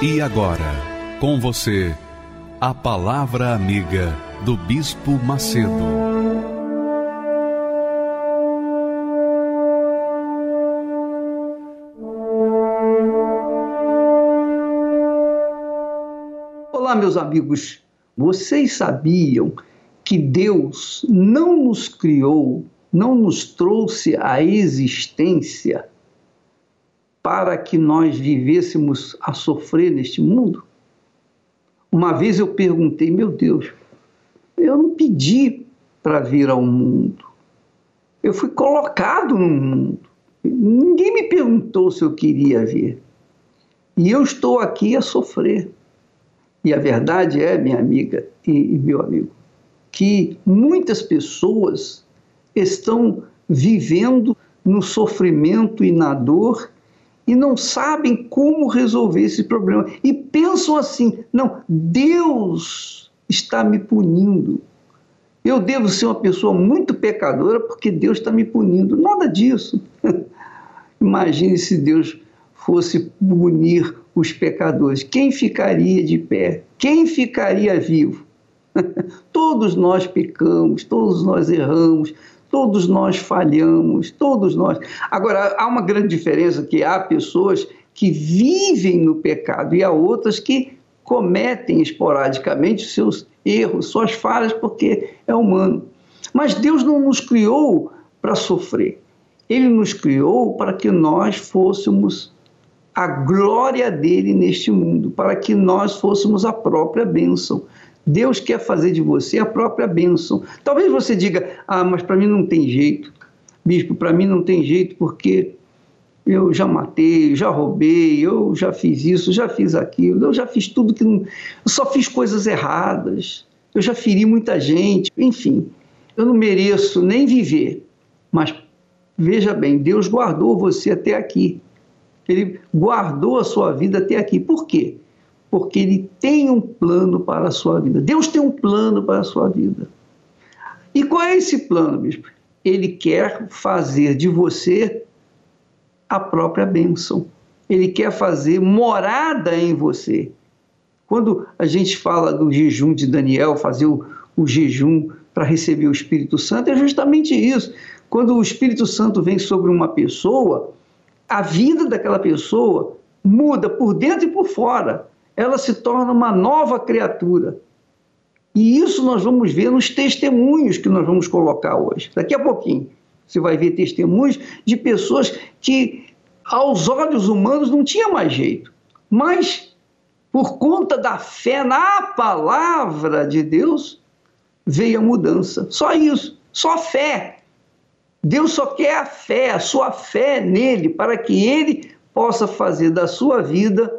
E agora, com você, a Palavra Amiga do Bispo Macedo. Olá, meus amigos. Vocês sabiam que Deus não nos criou, não nos trouxe à existência para que nós vivêssemos a sofrer neste mundo? Uma vez eu perguntei, meu Deus, eu não pedi para vir ao mundo. Eu fui colocado no mundo. Ninguém me perguntou se eu queria vir. E eu estou aqui a sofrer. E a verdade é, minha amiga e, meu amigo, que muitas pessoas estão vivendo no sofrimento e na dor e não sabem como resolver esse problema. E pensam assim: não, Deus está me punindo. Eu devo ser uma pessoa muito pecadora porque Deus está me punindo. Nada disso. Imagine se Deus fosse punir os pecadores. Quem ficaria de pé? Quem ficaria vivo? todos nós pecamos, todos nós erramos, Todos nós falhamos, todos nós. Agora, há uma grande diferença que há pessoas que vivem no pecado e há outras que cometem esporadicamente seus erros, suas falhas, porque é humano. Mas Deus não nos criou para sofrer. Ele nos criou para que nós fôssemos a glória dele neste mundo, para que nós fôssemos a própria bênção. Deus quer fazer de você a própria bênção. Talvez você diga: ah, mas para mim não tem jeito. Bispo, para mim não tem jeito porque eu já matei, já roubei, eu já fiz isso, já fiz aquilo, eu já fiz tudo que não. Eu só fiz coisas erradas, eu já feri muita gente, enfim, eu não mereço nem viver. Mas veja bem, Deus guardou você até aqui. Ele guardou a sua vida até aqui. Por quê? Porque ele tem um plano para a sua vida. Deus tem um plano para a sua vida. E qual é esse plano, bispo? Ele quer fazer de você a própria bênção. Ele quer fazer morada em você. Quando a gente fala do jejum de Daniel, fazer o, o jejum para receber o Espírito Santo, é justamente isso. Quando o Espírito Santo vem sobre uma pessoa, a vida daquela pessoa muda por dentro e por fora ela se torna uma nova criatura. E isso nós vamos ver nos testemunhos que nós vamos colocar hoje. Daqui a pouquinho você vai ver testemunhos de pessoas que, aos olhos humanos, não tinha mais jeito. Mas, por conta da fé na palavra de Deus, veio a mudança. Só isso, só fé. Deus só quer a fé, a sua fé nele, para que ele possa fazer da sua vida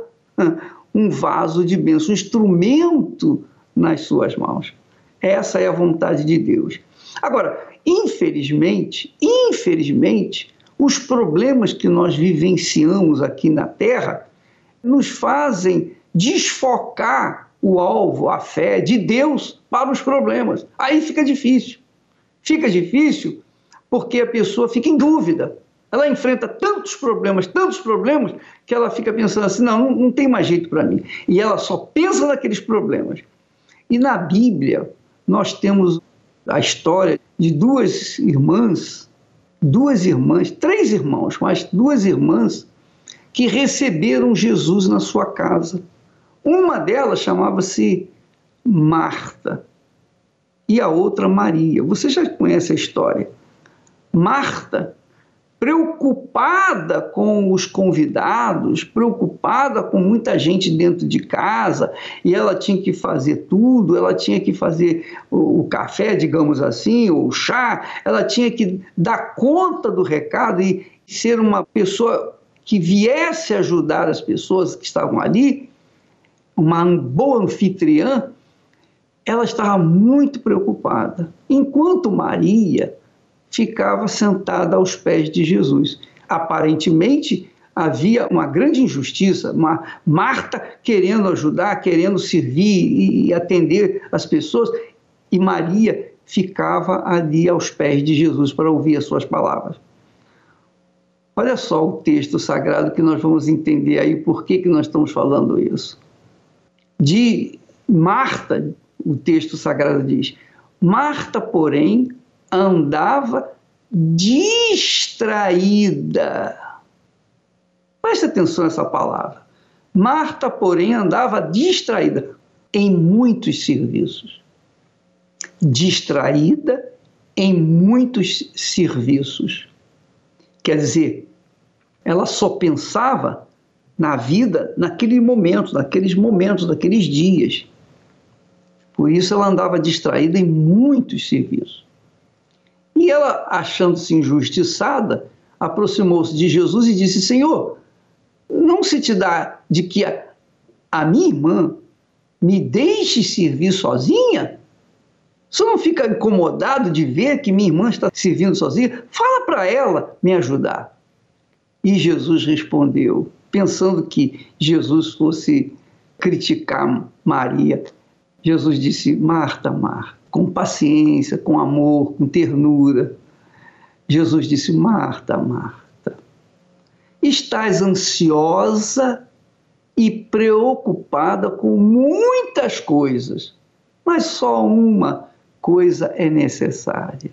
um vaso de bênção, um instrumento nas suas mãos. Essa é a vontade de Deus. Agora, infelizmente, infelizmente, os problemas que nós vivenciamos aqui na Terra nos fazem desfocar o alvo, a fé de Deus para os problemas. Aí fica difícil. Fica difícil porque a pessoa fica em dúvida. Ela enfrenta tantos problemas, tantos problemas, que ela fica pensando assim: não, não, tem mais jeito para mim. E ela só pensa naqueles problemas. E na Bíblia, nós temos a história de duas irmãs, duas irmãs, três irmãos, mas duas irmãs, que receberam Jesus na sua casa. Uma delas chamava-se Marta e a outra Maria. Você já conhece a história. Marta preocupada com os convidados, preocupada com muita gente dentro de casa, e ela tinha que fazer tudo, ela tinha que fazer o, café, digamos assim, ou o chá, ela tinha que dar conta do recado e ser uma pessoa que viesse ajudar as pessoas que estavam ali, uma boa anfitriã, ela estava muito preocupada. Enquanto Maria ficava sentada aos pés de Jesus. Aparentemente, havia uma grande injustiça, uma Marta querendo ajudar, querendo servir e atender as pessoas, e Maria ficava ali aos pés de Jesus para ouvir as suas palavras. Olha só o texto sagrado que nós vamos entender aí por que, que nós estamos falando isso. De Marta, o texto sagrado diz: Marta, porém, andava distraída. Preste atenção nessa palavra. Marta, porém, andava distraída em muitos serviços. Distraída em muitos serviços. Quer dizer, ela só pensava na vida naquele momento, naqueles momentos, naqueles dias. Por isso ela andava distraída em muitos serviços. E ela, achando-se injustiçada, aproximou-se de Jesus e disse: Senhor, não se te dá de que a, a minha irmã me deixe servir sozinha? Você não fica incomodado de ver que minha irmã está servindo sozinha? Fala para ela me ajudar. E Jesus respondeu, pensando que Jesus fosse criticar Maria. Jesus disse: Marta, Marta com paciência, com amor, com ternura. Jesus disse: Marta, Marta, estás ansiosa e preocupada com muitas coisas, mas só uma coisa é necessária.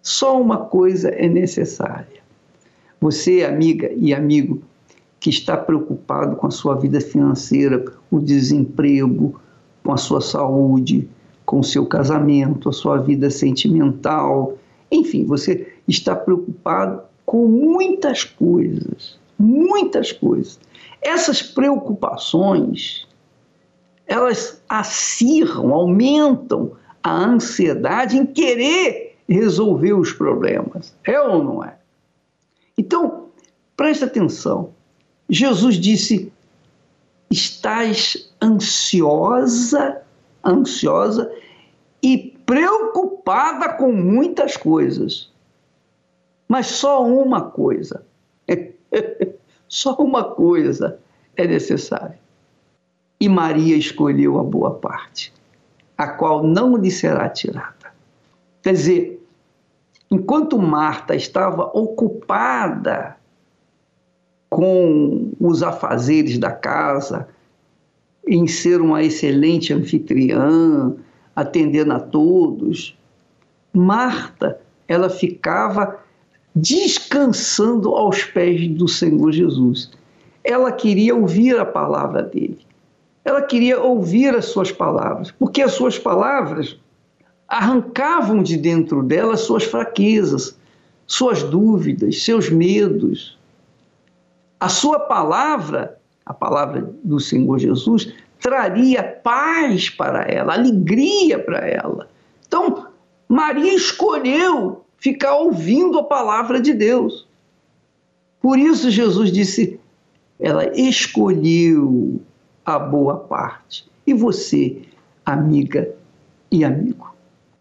Só uma coisa é necessária. Você, amiga e amigo, que está preocupado com a sua vida financeira, o desemprego, com a sua saúde, com o seu casamento, a sua vida sentimental, enfim, você está preocupado com muitas coisas, muitas coisas. Essas preocupações, elas acirram, aumentam a ansiedade em querer resolver os problemas. É ou não é? Então, preste atenção. Jesus disse: estás ansiosa ansiosa e preocupada com muitas coisas. Mas só uma coisa, só uma coisa é necessária. E Maria escolheu a boa parte, a qual não lhe será tirada. Quer dizer, enquanto Marta estava ocupada com os afazeres da casa, em ser uma excelente anfitriã, atendendo a todos. Marta, ela ficava descansando aos pés do Senhor Jesus. Ela queria ouvir a palavra dele. Ela queria ouvir as suas palavras, porque as suas palavras arrancavam de dentro dela suas fraquezas, suas dúvidas, seus medos. A sua palavra a palavra do Senhor Jesus, traria paz para ela, alegria para ela. Então, Maria escolheu ficar ouvindo a palavra de Deus. Por isso, Jesus disse: ela escolheu a boa parte. E você, amiga e amigo,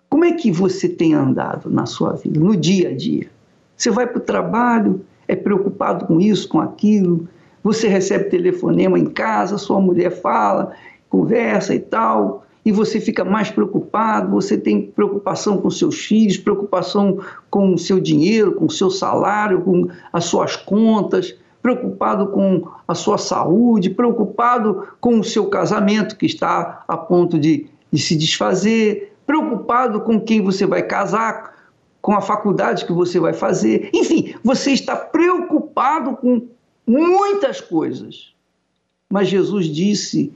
como é que você tem andado na sua vida, no dia a dia? Você vai para o trabalho, é preocupado com isso, com aquilo, você recebe telefonema em casa, sua mulher fala, conversa e tal, e você fica mais preocupado, você tem preocupação com seus filhos, preocupação com o seu dinheiro, com o seu salário, com as suas contas, preocupado com a sua saúde, preocupado com o seu casamento que está a ponto de, de se desfazer, preocupado com quem você vai casar, com a faculdade que você vai fazer. Enfim, você está preocupado com muitas coisas. Mas Jesus disse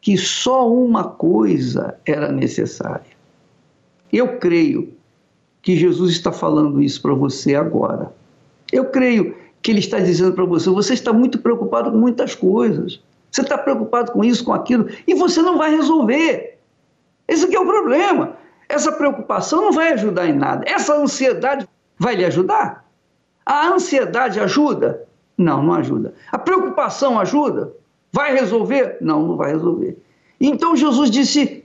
que só uma coisa era necessária. Eu creio que Jesus está falando isso para você agora. Eu creio que ele está dizendo para você: você está muito preocupado com muitas coisas. Você está preocupado com isso, com aquilo, e você não vai resolver. Esse aqui é o problema. Essa preocupação não vai ajudar em nada. Essa ansiedade vai lhe ajudar? A ansiedade ajuda? Não, não ajuda. A preocupação ajuda? Vai resolver? Não, não vai resolver. Então Jesus disse: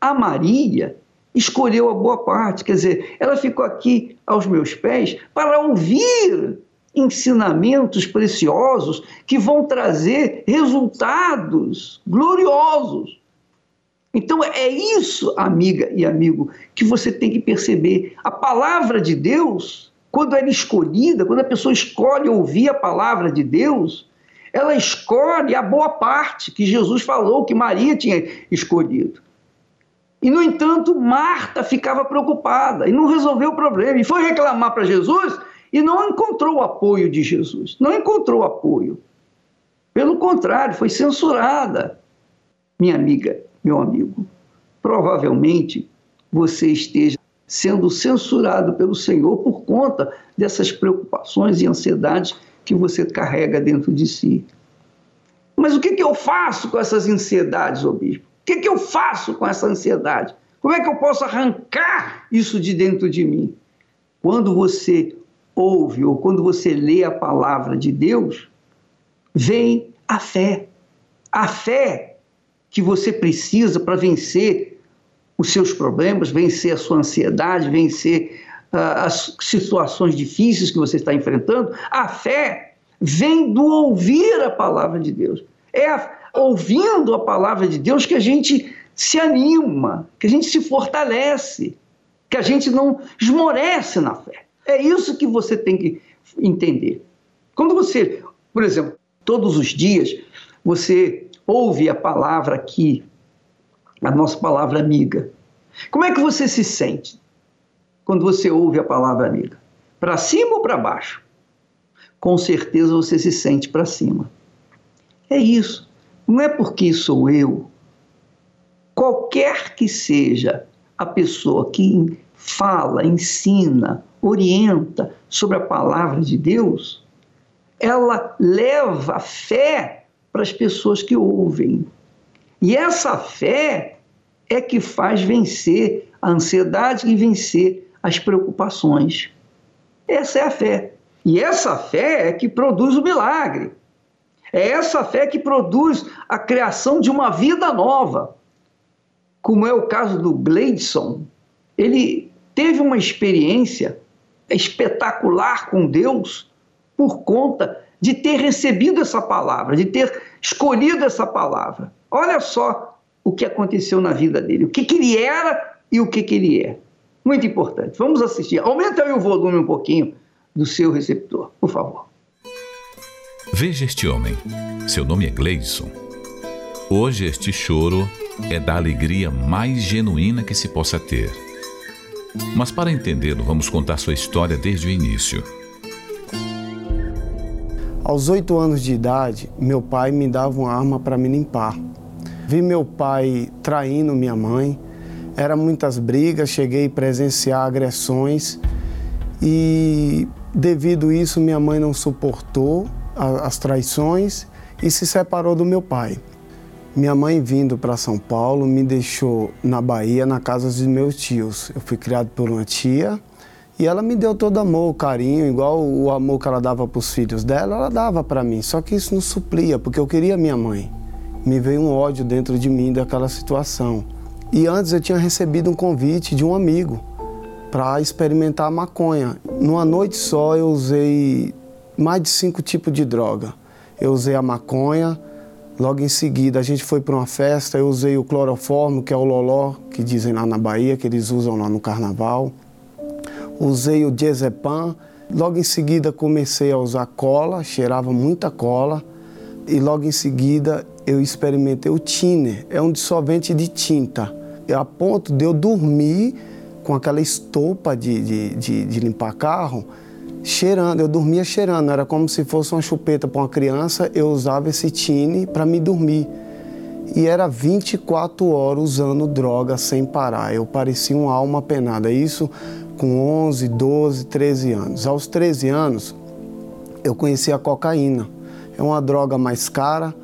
a Maria escolheu a boa parte, quer dizer, ela ficou aqui aos meus pés para ouvir ensinamentos preciosos que vão trazer resultados gloriosos. Então é isso, amiga e amigo, que você tem que perceber. A palavra de Deus, quando ela é escolhida, quando a pessoa escolhe ouvir a palavra de Deus, ela escolhe a boa parte que Jesus falou que Maria tinha escolhido. E, no entanto, Marta ficava preocupada e não resolveu o problema. E foi reclamar para Jesus e não encontrou o apoio de Jesus. Não encontrou apoio. Pelo contrário, foi censurada. Minha amiga, meu amigo, provavelmente você esteja sendo censurado pelo Senhor por conta dessas preocupações e ansiedades que você carrega dentro de si. Mas o que, que eu faço com essas ansiedades, ô bispo? O que, que eu faço com essa ansiedade? Como é que eu posso arrancar isso de dentro de mim? Quando você ouve ou quando você lê a palavra de Deus, vem a fé. A fé que você precisa para vencer os seus problemas, vencer a sua ansiedade, vencer uh, as situações difíceis que você está enfrentando. A fé vem do ouvir a palavra de Deus. É a, ouvindo a palavra de Deus que a gente se anima, que a gente se fortalece, que a gente não esmorece na fé. É isso que você tem que entender. Quando você, por exemplo, todos os dias, você ouve a palavra aqui, a nossa palavra amiga. Como é que você se sente quando você ouve a palavra amiga? Para cima ou para baixo? Com certeza você se sente para cima. É isso. Não é porque sou eu. Qualquer que seja a pessoa que fala, ensina, orienta sobre a palavra de Deus, ela leva fé para as pessoas que ouvem. E essa fé é que faz vencer a ansiedade e vencer as preocupações. Essa é a fé. E essa fé é que produz o milagre. É essa fé que produz a criação de uma vida nova. Como é o caso do Gleidson. Ele teve uma experiência espetacular com Deus por conta de ter recebido essa palavra, de ter escolhido essa palavra. Olha só o que aconteceu na vida dele, o que, que ele era e o que, que ele é. Muito importante. Vamos assistir. Aumenta aí o volume um pouquinho do seu receptor, por favor. Veja este homem. Seu nome é Gleison. Hoje este choro é da alegria mais genuína que se possa ter mas para entendê-lo, vamos contar sua história desde o início. Aos oito anos de idade, meu pai me dava uma arma para me limpar. Vi meu pai traindo minha mãe, eram muitas brigas, cheguei a presenciar agressões e, devido isso, minha mãe não suportou as traições e se separou do meu pai. Minha mãe vindo para São Paulo me deixou na Bahia, na casa dos meus tios. Eu fui criado por uma tia e ela me deu todo amor, carinho, igual o amor que ela dava para os filhos dela, ela dava para mim. Só que isso não suplia, porque eu queria minha mãe. Me veio um ódio dentro de mim daquela situação. E antes eu tinha recebido um convite de um amigo para experimentar a maconha. Numa noite só eu usei mais de cinco tipos de droga. Eu usei a maconha, Logo em seguida, a gente foi para uma festa, eu usei o cloroformo, que é o loló, que dizem lá na Bahia, que eles usam lá no carnaval. Usei o diazepam. Logo em seguida, comecei a usar cola, cheirava muita cola. E logo em seguida, eu experimentei o tiner, é um dissolvente de tinta. A ponto de eu dormir com aquela estopa de, de, de, de limpar carro, cheirando, eu dormia cheirando, era como se fosse uma chupeta para uma criança, eu usava esse tine para me dormir. E era 24 horas usando droga sem parar. Eu parecia uma alma penada. Isso com 11, 12, 13 anos. Aos 13 anos, eu conheci a cocaína. É uma droga mais cara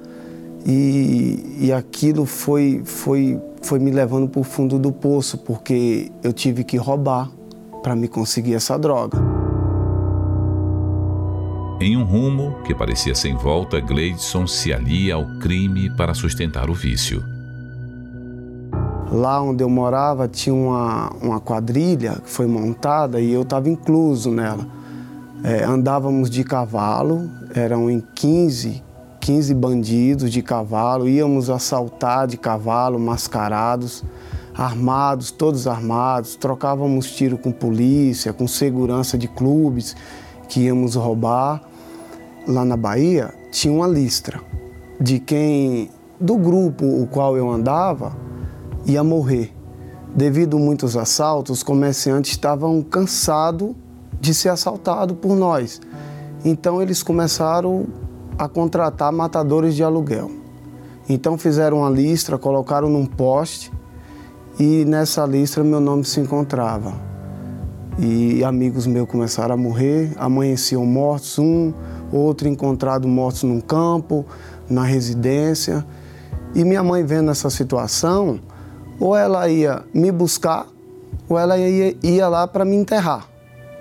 e, e aquilo foi, foi, foi me levando para o fundo do poço, porque eu tive que roubar para me conseguir essa droga. Em um rumo que parecia sem volta, Gleidson se alia ao crime para sustentar o vício. Lá onde eu morava tinha uma, uma quadrilha que foi montada e eu estava incluso nela. É, andávamos de cavalo, eram em 15, 15 bandidos de cavalo, íamos assaltar de cavalo, mascarados, armados, todos armados, trocávamos tiro com polícia, com segurança de clubes que íamos roubar. Lá na Bahia tinha uma listra de quem, do grupo o qual eu andava, ia morrer. Devido a muitos assaltos, os comerciantes estavam cansados de ser assaltados por nós. Então eles começaram a contratar matadores de aluguel. Então fizeram uma listra, colocaram num poste e nessa listra meu nome se encontrava. E amigos meus começaram a morrer, amanheciam mortos, um, outro encontrado mortos num campo, na residência. E minha mãe vendo essa situação, ou ela ia me buscar, ou ela ia, ia lá para me enterrar.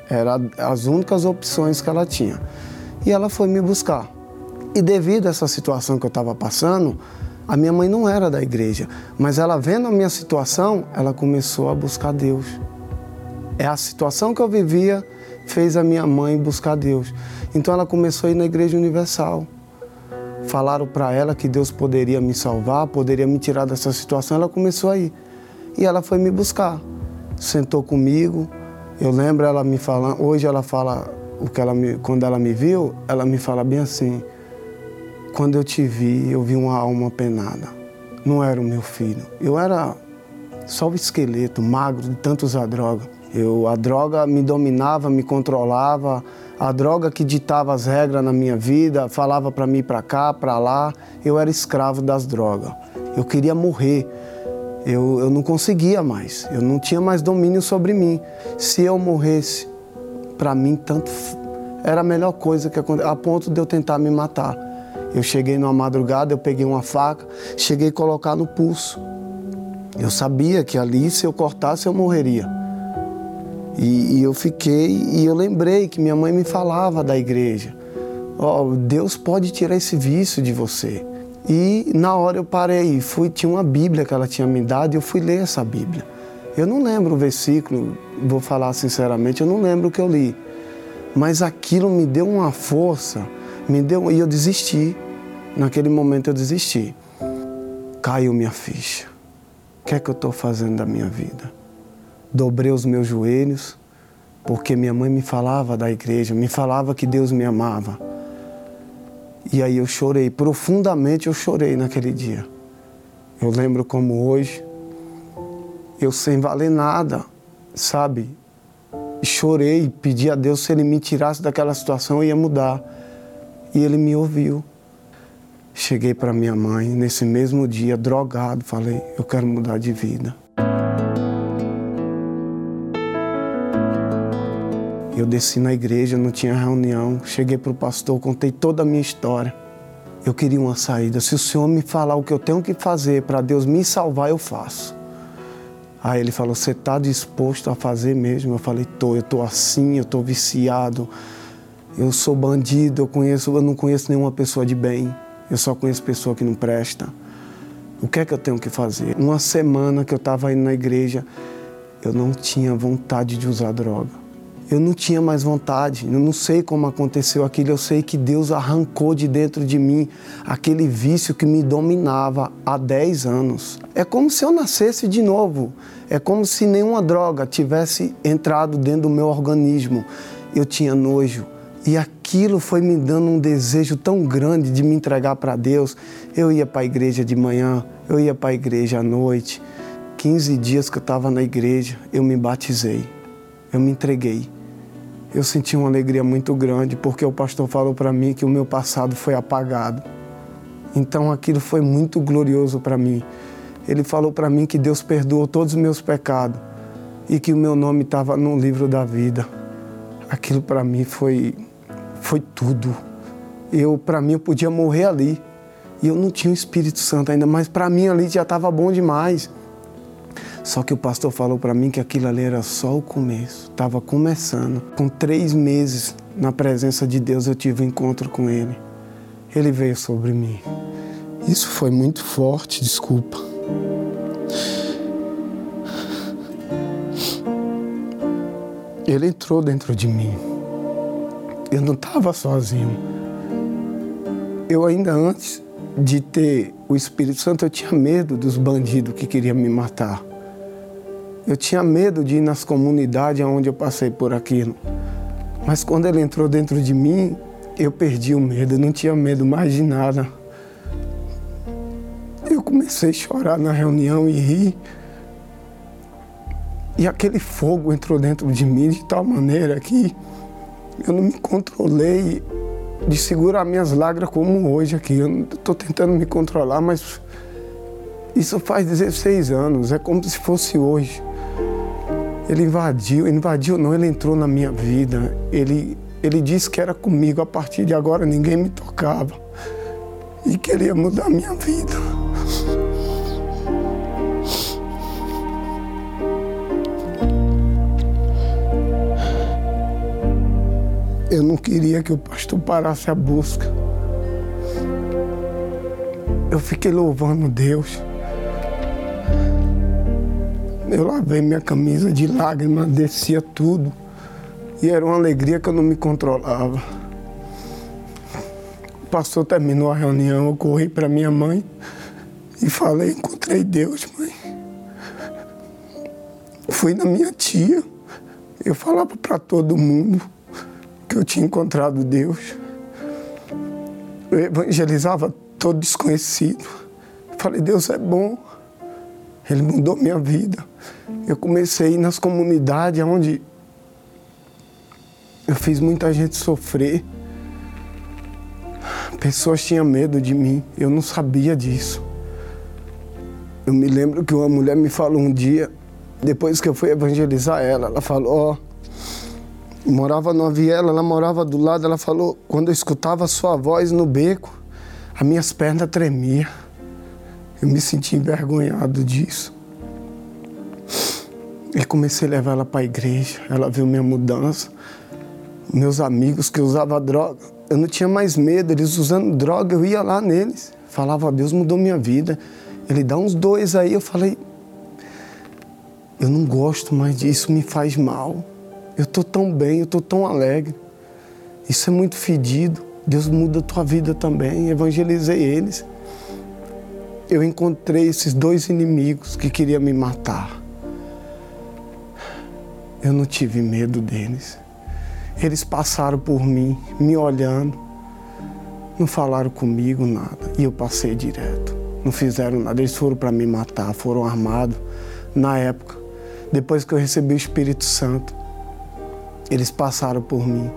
Eram as únicas opções que ela tinha. E ela foi me buscar. E devido a essa situação que eu estava passando, a minha mãe não era da igreja, mas ela vendo a minha situação, ela começou a buscar Deus. É a situação que eu vivia fez a minha mãe buscar Deus. Então ela começou a ir na Igreja Universal. Falaram para ela que Deus poderia me salvar, poderia me tirar dessa situação. Ela começou a ir. E ela foi me buscar. Sentou comigo. Eu lembro ela me falando, hoje ela fala o que ela me, quando ela me viu, ela me fala bem assim: quando eu te vi, eu vi uma alma penada. Não era o meu filho. Eu era só o esqueleto, magro, de tanto usar droga. Eu, a droga me dominava, me controlava, a droga que ditava as regras na minha vida, falava para mim para cá, para lá. Eu era escravo das drogas. Eu queria morrer. Eu, eu não conseguia mais. Eu não tinha mais domínio sobre mim. Se eu morresse, para mim tanto era a melhor coisa que aconteceu, a ponto de eu tentar me matar. Eu cheguei numa madrugada, eu peguei uma faca, cheguei a colocar no pulso. Eu sabia que ali, se eu cortasse, eu morreria. E, e eu fiquei, e eu lembrei que minha mãe me falava da igreja. Oh, Deus pode tirar esse vício de você. E na hora eu parei, fui, tinha uma Bíblia que ela tinha me dado e eu fui ler essa Bíblia. Eu não lembro o versículo, vou falar sinceramente, eu não lembro o que eu li. Mas aquilo me deu uma força, me deu e eu desisti. Naquele momento eu desisti. Caiu minha ficha. O que é que eu estou fazendo da minha vida? Dobrei os meus joelhos, porque minha mãe me falava da igreja, me falava que Deus me amava. E aí eu chorei, profundamente eu chorei naquele dia. Eu lembro como hoje, eu sem valer nada, sabe? Chorei, pedi a Deus se Ele me tirasse daquela situação, eu ia mudar. E Ele me ouviu. Cheguei para minha mãe nesse mesmo dia, drogado, falei: eu quero mudar de vida. Eu desci na igreja, não tinha reunião. Cheguei para o pastor, contei toda a minha história. Eu queria uma saída. Se o senhor me falar o que eu tenho que fazer para Deus me salvar, eu faço. Aí ele falou: Você está disposto a fazer mesmo? Eu falei: Tô, eu estou assim, eu estou viciado. Eu sou bandido, eu conheço, eu não conheço nenhuma pessoa de bem. Eu só conheço pessoa que não presta. O que é que eu tenho que fazer? Uma semana que eu estava indo na igreja, eu não tinha vontade de usar droga. Eu não tinha mais vontade, eu não sei como aconteceu aquilo, eu sei que Deus arrancou de dentro de mim aquele vício que me dominava há 10 anos. É como se eu nascesse de novo, é como se nenhuma droga tivesse entrado dentro do meu organismo. Eu tinha nojo, e aquilo foi me dando um desejo tão grande de me entregar para Deus. Eu ia para a igreja de manhã, eu ia para a igreja à noite. 15 dias que eu estava na igreja, eu me batizei, eu me entreguei. Eu senti uma alegria muito grande porque o pastor falou para mim que o meu passado foi apagado. Então aquilo foi muito glorioso para mim. Ele falou para mim que Deus perdoou todos os meus pecados e que o meu nome estava no livro da vida. Aquilo para mim foi foi tudo. Eu, para mim, eu podia morrer ali. E eu não tinha o Espírito Santo ainda, mas para mim ali já estava bom demais. Só que o pastor falou para mim que aquilo ali era só o começo, estava começando. Com três meses na presença de Deus eu tive um encontro com Ele. Ele veio sobre mim. Isso foi muito forte, desculpa. Ele entrou dentro de mim. Eu não estava sozinho. Eu ainda antes de ter o Espírito Santo, eu tinha medo dos bandidos que queriam me matar. Eu tinha medo de ir nas comunidades onde eu passei por aquilo. Mas quando ele entrou dentro de mim, eu perdi o medo, eu não tinha medo mais de nada. Eu comecei a chorar na reunião e rir. E aquele fogo entrou dentro de mim de tal maneira que eu não me controlei de segurar minhas lágrimas como hoje aqui. Eu estou tentando me controlar, mas isso faz 16 anos, é como se fosse hoje. Ele invadiu, invadiu não, ele entrou na minha vida. Ele, ele disse que era comigo, a partir de agora ninguém me tocava. E queria mudar a minha vida. Eu não queria que o pastor parasse a busca. Eu fiquei louvando Deus. Eu lavei minha camisa de lágrimas, descia tudo. E era uma alegria que eu não me controlava. O pastor terminou a reunião, eu corri para minha mãe e falei: Encontrei Deus, mãe. Fui na minha tia, eu falava para todo mundo que eu tinha encontrado Deus. Eu evangelizava todo desconhecido. Falei, Deus é bom. Ele mudou minha vida. Eu comecei nas comunidades onde eu fiz muita gente sofrer. Pessoas tinham medo de mim. Eu não sabia disso. Eu me lembro que uma mulher me falou um dia, depois que eu fui evangelizar ela, ela falou, ó, oh, morava numa viela, ela morava do lado, ela falou, quando eu escutava a sua voz no beco, as minhas pernas tremiam. Eu me senti envergonhado disso. E comecei a levar ela para a igreja, ela viu minha mudança. Meus amigos que usavam droga, eu não tinha mais medo, eles usando droga, eu ia lá neles. Falava, Deus mudou minha vida. Ele dá uns dois aí, eu falei, eu não gosto mais disso, me faz mal. Eu estou tão bem, eu estou tão alegre. Isso é muito fedido. Deus muda a tua vida também. Evangelizei eles. Eu encontrei esses dois inimigos que queriam me matar. Eu não tive medo deles. Eles passaram por mim, me olhando. Não falaram comigo nada. E eu passei direto. Não fizeram nada. Eles foram para me matar, foram armados. Na época, depois que eu recebi o Espírito Santo, eles passaram por mim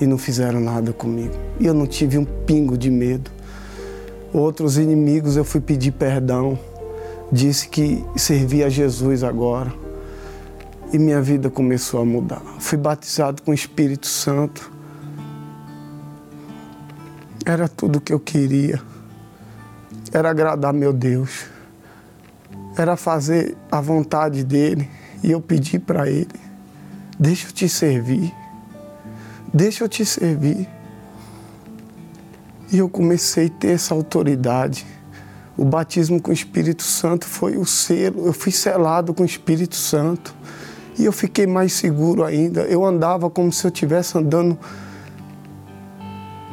e não fizeram nada comigo. E eu não tive um pingo de medo. Outros inimigos eu fui pedir perdão, disse que servia a Jesus agora. E minha vida começou a mudar. Fui batizado com o Espírito Santo. Era tudo o que eu queria. Era agradar meu Deus. Era fazer a vontade dele. E eu pedi para ele Deixa eu te servir. Deixa eu te servir. E eu comecei a ter essa autoridade. O batismo com o Espírito Santo foi o selo. Eu fui selado com o Espírito Santo. E eu fiquei mais seguro ainda. Eu andava como se eu estivesse andando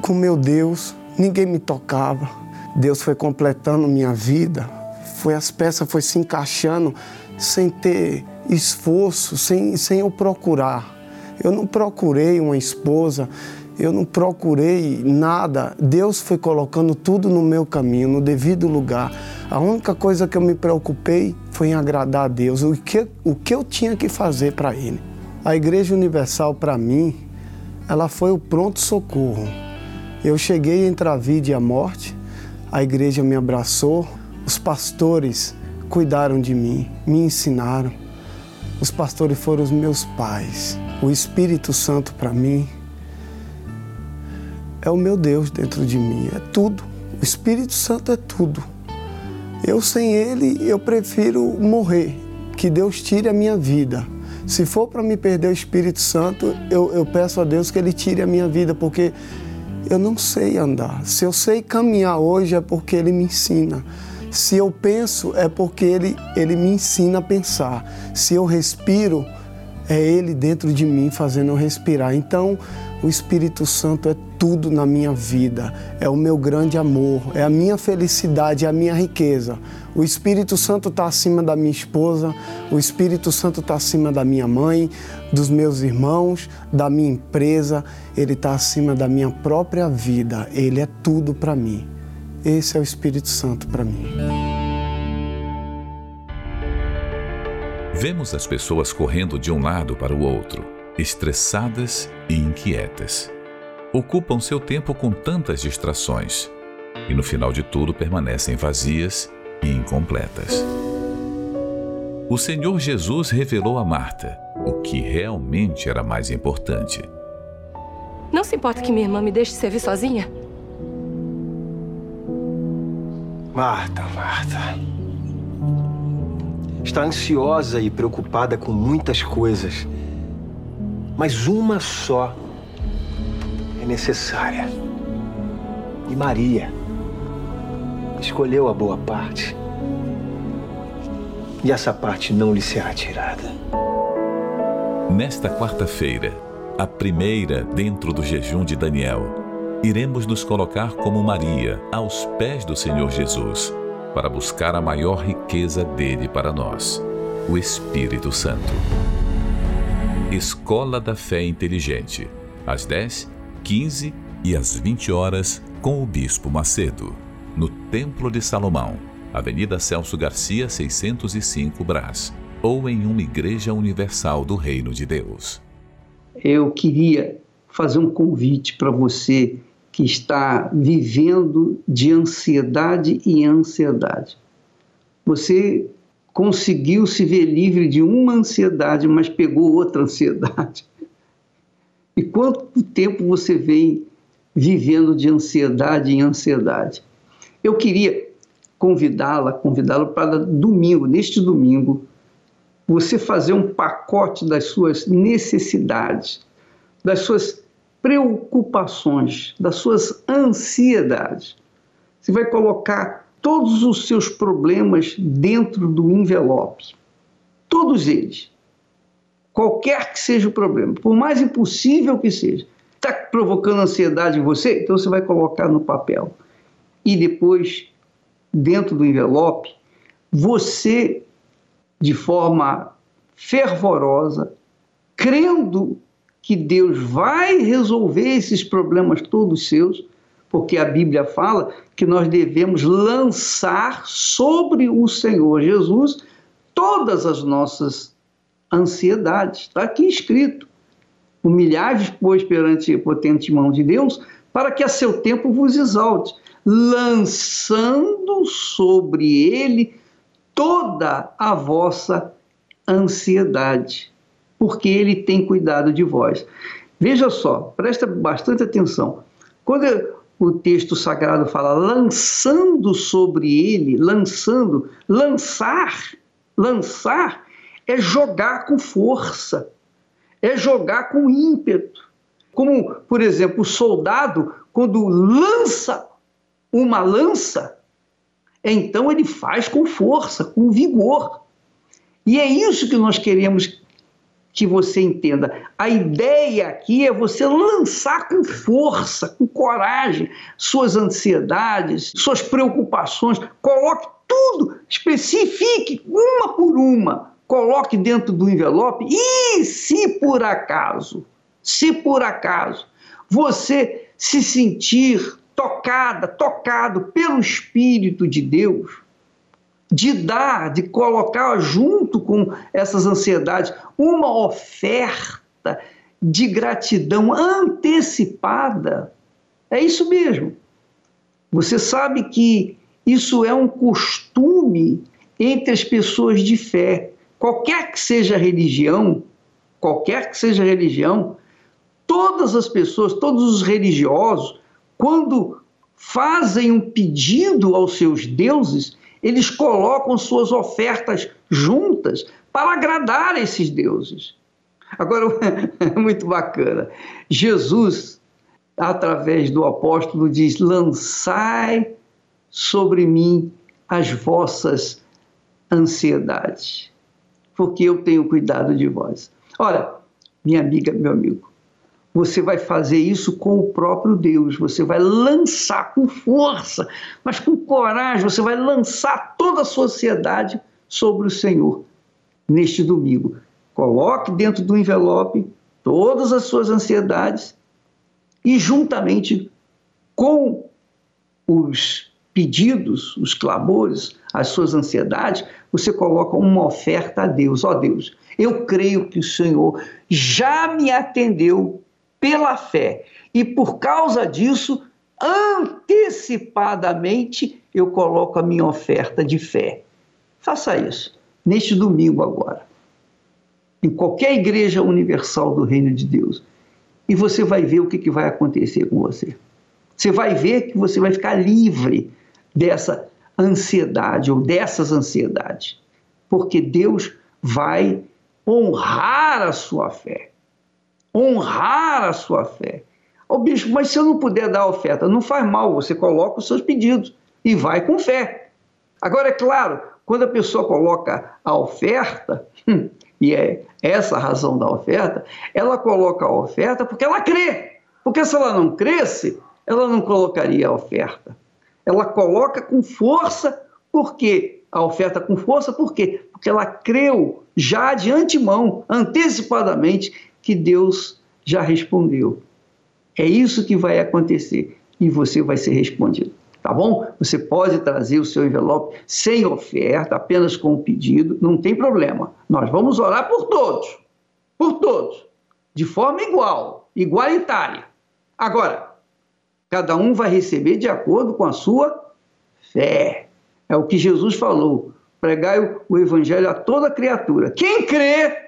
com meu Deus. Ninguém me tocava. Deus foi completando minha vida. Foi as peças foi se encaixando sem ter esforço, sem, sem eu procurar. Eu não procurei uma esposa, eu não procurei nada. Deus foi colocando tudo no meu caminho, no devido lugar. A única coisa que eu me preocupei foi em agradar a Deus, o que, o que eu tinha que fazer para Ele. A Igreja Universal, para mim, ela foi o pronto-socorro. Eu cheguei entre a vida e a morte, a igreja me abraçou, os pastores cuidaram de mim, me ensinaram. Os pastores foram os meus pais. O Espírito Santo para mim é o meu Deus dentro de mim, é tudo. O Espírito Santo é tudo. Eu sem ele, eu prefiro morrer. que Deus tire a minha vida. Se for para me perder o Espírito Santo, eu, eu peço a Deus que Ele tire a minha vida, porque eu não sei andar. Se eu sei caminhar hoje, é porque Ele me ensina. Se eu penso, é porque Ele, ele me ensina a pensar. Se eu respiro, é Ele dentro de mim fazendo eu respirar. Então, o Espírito Santo é tudo na minha vida, é o meu grande amor, é a minha felicidade, é a minha riqueza. O Espírito Santo está acima da minha esposa, o Espírito Santo está acima da minha mãe, dos meus irmãos, da minha empresa, ele está acima da minha própria vida, ele é tudo para mim. Esse é o Espírito Santo para mim. Vemos as pessoas correndo de um lado para o outro, estressadas e inquietas. Ocupam seu tempo com tantas distrações e, no final de tudo, permanecem vazias e incompletas. O Senhor Jesus revelou a Marta o que realmente era mais importante. Não se importa que minha irmã me deixe servir sozinha? Marta, Marta está ansiosa e preocupada com muitas coisas, mas uma só é necessária. E Maria escolheu a boa parte. E essa parte não lhe será tirada. Nesta quarta-feira, a primeira dentro do jejum de Daniel, iremos nos colocar como Maria aos pés do Senhor Jesus para buscar a maior riqueza dele para nós, o Espírito Santo. Escola da Fé Inteligente, às 10, 15 e às 20 horas, com o Bispo Macedo, no Templo de Salomão, Avenida Celso Garcia, 605 Brás, ou em uma igreja universal do Reino de Deus. Eu queria fazer um convite para você que está vivendo de ansiedade e ansiedade. Você conseguiu se ver livre de uma ansiedade, mas pegou outra ansiedade. E quanto tempo você vem vivendo de ansiedade em ansiedade? Eu queria convidá-la, convidá-lo para domingo, neste domingo, você fazer um pacote das suas necessidades, das suas preocupações, das suas ansiedades. Você vai colocar todos os seus problemas dentro do envelope. Todos eles. Qualquer que seja o problema, por mais impossível que seja. Está provocando ansiedade em você? Então você vai colocar no papel. E depois, dentro do envelope, você, de forma fervorosa, crendo que Deus vai resolver esses problemas todos seus, porque a Bíblia fala que nós devemos lançar sobre o Senhor Jesus todas as nossas ansiedades. Está aqui escrito. Humilhai-vos, pois, perante a potente mão de Deus, para que a seu tempo vos exalte, lançando sobre ele toda a vossa ansiedade porque ele tem cuidado de vós. Veja só, presta bastante atenção. Quando o texto sagrado fala lançando sobre ele, lançando, lançar, lançar é jogar com força, é jogar com ímpeto. Como, por exemplo, o soldado, quando lança uma lança, então ele faz com força, com vigor. E é isso que nós queremos que você entenda. A ideia aqui é você lançar com força, com coragem, suas ansiedades, suas preocupações. Coloque tudo, especifique uma por uma. Coloque dentro do envelope e se por acaso, se por acaso você se sentir tocada, tocado pelo Espírito de Deus, de dar, de colocar junto com essas ansiedades uma oferta de gratidão antecipada. É isso mesmo. Você sabe que isso é um costume entre as pessoas de fé. Qualquer que seja a religião, qualquer que seja a religião, todas as pessoas, todos os religiosos, quando fazem um pedido aos seus deuses, eles colocam suas ofertas juntas para agradar esses deuses. Agora, é muito bacana. Jesus, através do apóstolo, diz: lançai sobre mim as vossas ansiedades, porque eu tenho cuidado de vós. Ora, minha amiga, meu amigo, você vai fazer isso com o próprio Deus, você vai lançar com força, mas com coragem, você vai lançar toda a sociedade sobre o Senhor neste domingo. Coloque dentro do envelope todas as suas ansiedades e, juntamente com os pedidos, os clamores, as suas ansiedades, você coloca uma oferta a Deus. Ó oh, Deus, eu creio que o Senhor já me atendeu pela fé e por causa disso, antecipadamente, eu coloco a minha oferta de fé. Faça isso neste domingo agora, em qualquer igreja universal do Reino de Deus, e você vai ver o que, que vai acontecer com você. Você vai ver que você vai ficar livre dessa ansiedade ou dessas ansiedades, porque Deus vai honrar a sua fé. Honrar a sua fé. Ô bispo, mas se eu não puder dar oferta, não faz mal, você coloca os seus pedidos e vai com fé. Agora, é claro, quando a pessoa coloca a oferta, hum, e é essa a razão da oferta, ela coloca a oferta porque ela crê. Porque se ela não cresce, ela não colocaria a oferta. Ela coloca com força, por quê? A oferta com força, por quê? Porque ela creu já de antemão, antecipadamente, que Deus já respondeu. É isso que vai acontecer e você vai ser respondido tá bom? Você pode trazer o seu envelope sem oferta, apenas com o pedido, não tem problema. Nós vamos orar por todos, por todos, de forma igual, igualitária. Agora, cada um vai receber de acordo com a sua fé. É o que Jesus falou. Pregai o evangelho a toda criatura. Quem crê,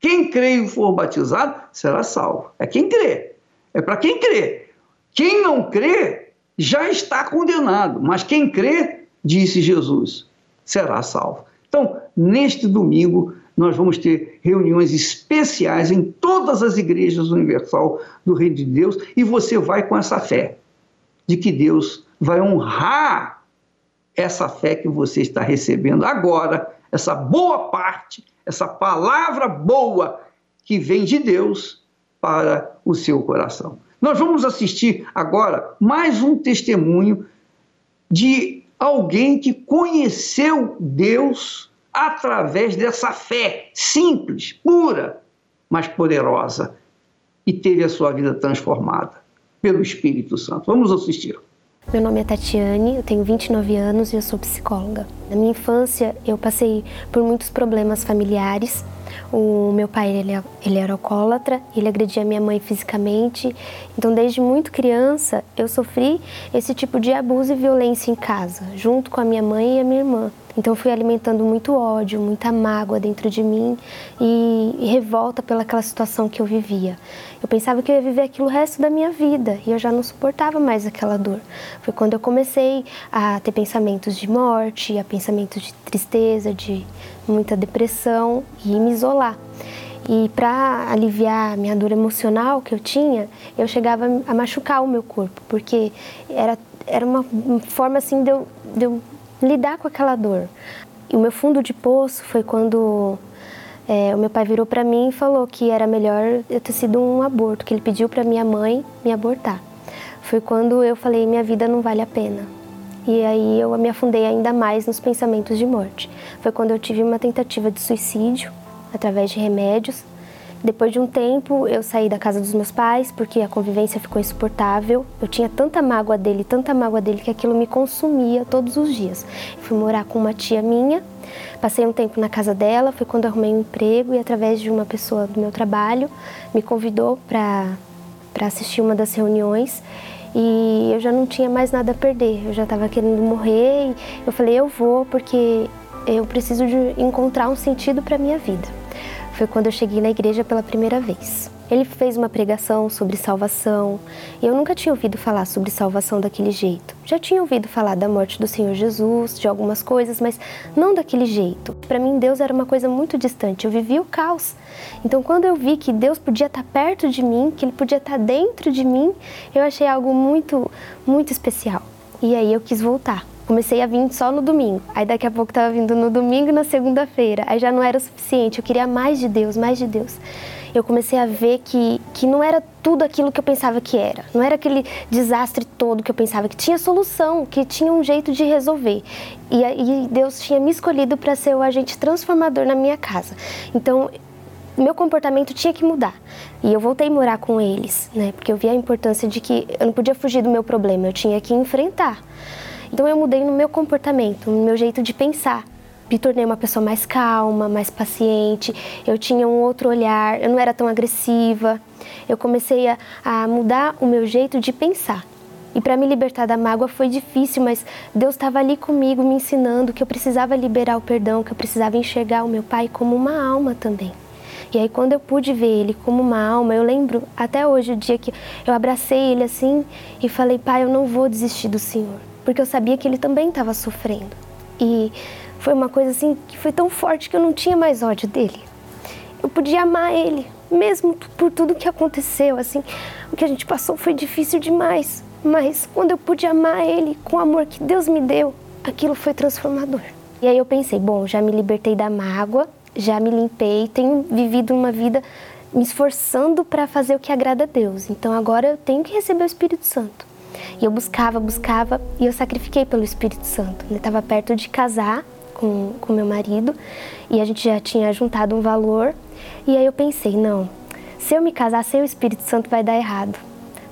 quem crê e for batizado, será salvo. É quem crê. É para quem crê. Quem não crê, já está condenado, mas quem crê, disse Jesus, será salvo. Então, neste domingo, nós vamos ter reuniões especiais em todas as igrejas universal do Reino de Deus e você vai com essa fé de que Deus vai honrar essa fé que você está recebendo agora, essa boa parte, essa palavra boa que vem de Deus para o seu coração. Nós vamos assistir agora mais um testemunho de alguém que conheceu Deus através dessa fé simples, pura, mas poderosa e teve a sua vida transformada pelo Espírito Santo. Vamos assistir. Meu nome é Tatiane, eu tenho 29 anos e eu sou psicóloga. Na minha infância, eu passei por muitos problemas familiares o meu pai ele, ele era alcoólatra, ele agredia minha mãe fisicamente. Então, desde muito criança, eu sofri esse tipo de abuso e violência em casa, junto com a minha mãe e a minha irmã. Então, fui alimentando muito ódio, muita mágoa dentro de mim e, e revolta pelaquela situação que eu vivia. Eu pensava que eu ia viver aquilo o resto da minha vida e eu já não suportava mais aquela dor. Foi quando eu comecei a ter pensamentos de morte, a pensamentos de tristeza, de muita depressão e me isolar. E para aliviar a minha dor emocional que eu tinha, eu chegava a machucar o meu corpo, porque era, era uma forma assim de eu, de eu lidar com aquela dor. E o meu fundo de poço foi quando é, o meu pai virou para mim e falou que era melhor eu ter sido um aborto, que ele pediu para minha mãe me abortar. Foi quando eu falei: minha vida não vale a pena. E aí eu me afundei ainda mais nos pensamentos de morte. Foi quando eu tive uma tentativa de suicídio através de remédios. Depois de um tempo, eu saí da casa dos meus pais porque a convivência ficou insuportável. Eu tinha tanta mágoa dele, tanta mágoa dele que aquilo me consumia todos os dias. fui morar com uma tia minha, passei um tempo na casa dela. Foi quando arrumei um emprego e através de uma pessoa do meu trabalho me convidou para para assistir uma das reuniões e eu já não tinha mais nada a perder. Eu já estava querendo morrer e eu falei, eu vou porque eu preciso de encontrar um sentido para minha vida. Foi quando eu cheguei na igreja pela primeira vez. Ele fez uma pregação sobre salvação e eu nunca tinha ouvido falar sobre salvação daquele jeito. Já tinha ouvido falar da morte do Senhor Jesus, de algumas coisas, mas não daquele jeito. Para mim, Deus era uma coisa muito distante. Eu vivia o caos. Então, quando eu vi que Deus podia estar perto de mim, que Ele podia estar dentro de mim, eu achei algo muito, muito especial. E aí eu quis voltar comecei a vir só no domingo. Aí daqui a pouco estava vindo no domingo e na segunda-feira. Aí já não era o suficiente, eu queria mais de Deus, mais de Deus. Eu comecei a ver que, que não era tudo aquilo que eu pensava que era. Não era aquele desastre todo que eu pensava que tinha solução, que tinha um jeito de resolver. E, e Deus tinha me escolhido para ser o agente transformador na minha casa. Então, meu comportamento tinha que mudar. E eu voltei a morar com eles, né? Porque eu vi a importância de que eu não podia fugir do meu problema, eu tinha que enfrentar. Então eu mudei no meu comportamento, no meu jeito de pensar. Me tornei uma pessoa mais calma, mais paciente. Eu tinha um outro olhar, eu não era tão agressiva. Eu comecei a, a mudar o meu jeito de pensar. E para me libertar da mágoa foi difícil, mas Deus estava ali comigo, me ensinando que eu precisava liberar o perdão, que eu precisava enxergar o meu pai como uma alma também. E aí quando eu pude ver ele como uma alma, eu lembro até hoje o dia que eu abracei ele assim e falei: "Pai, eu não vou desistir do Senhor" porque eu sabia que ele também estava sofrendo. E foi uma coisa assim que foi tão forte que eu não tinha mais ódio dele. Eu podia amar ele, mesmo por tudo que aconteceu, assim, o que a gente passou foi difícil demais, mas quando eu pude amar ele com o amor que Deus me deu, aquilo foi transformador. E aí eu pensei, bom, já me libertei da mágoa, já me limpei, tenho vivido uma vida me esforçando para fazer o que agrada a Deus. Então agora eu tenho que receber o Espírito Santo. E eu buscava, buscava e eu sacrifiquei pelo Espírito Santo. Eu estava perto de casar com, com meu marido e a gente já tinha juntado um valor. E aí eu pensei: não, se eu me casar sem o Espírito Santo vai dar errado,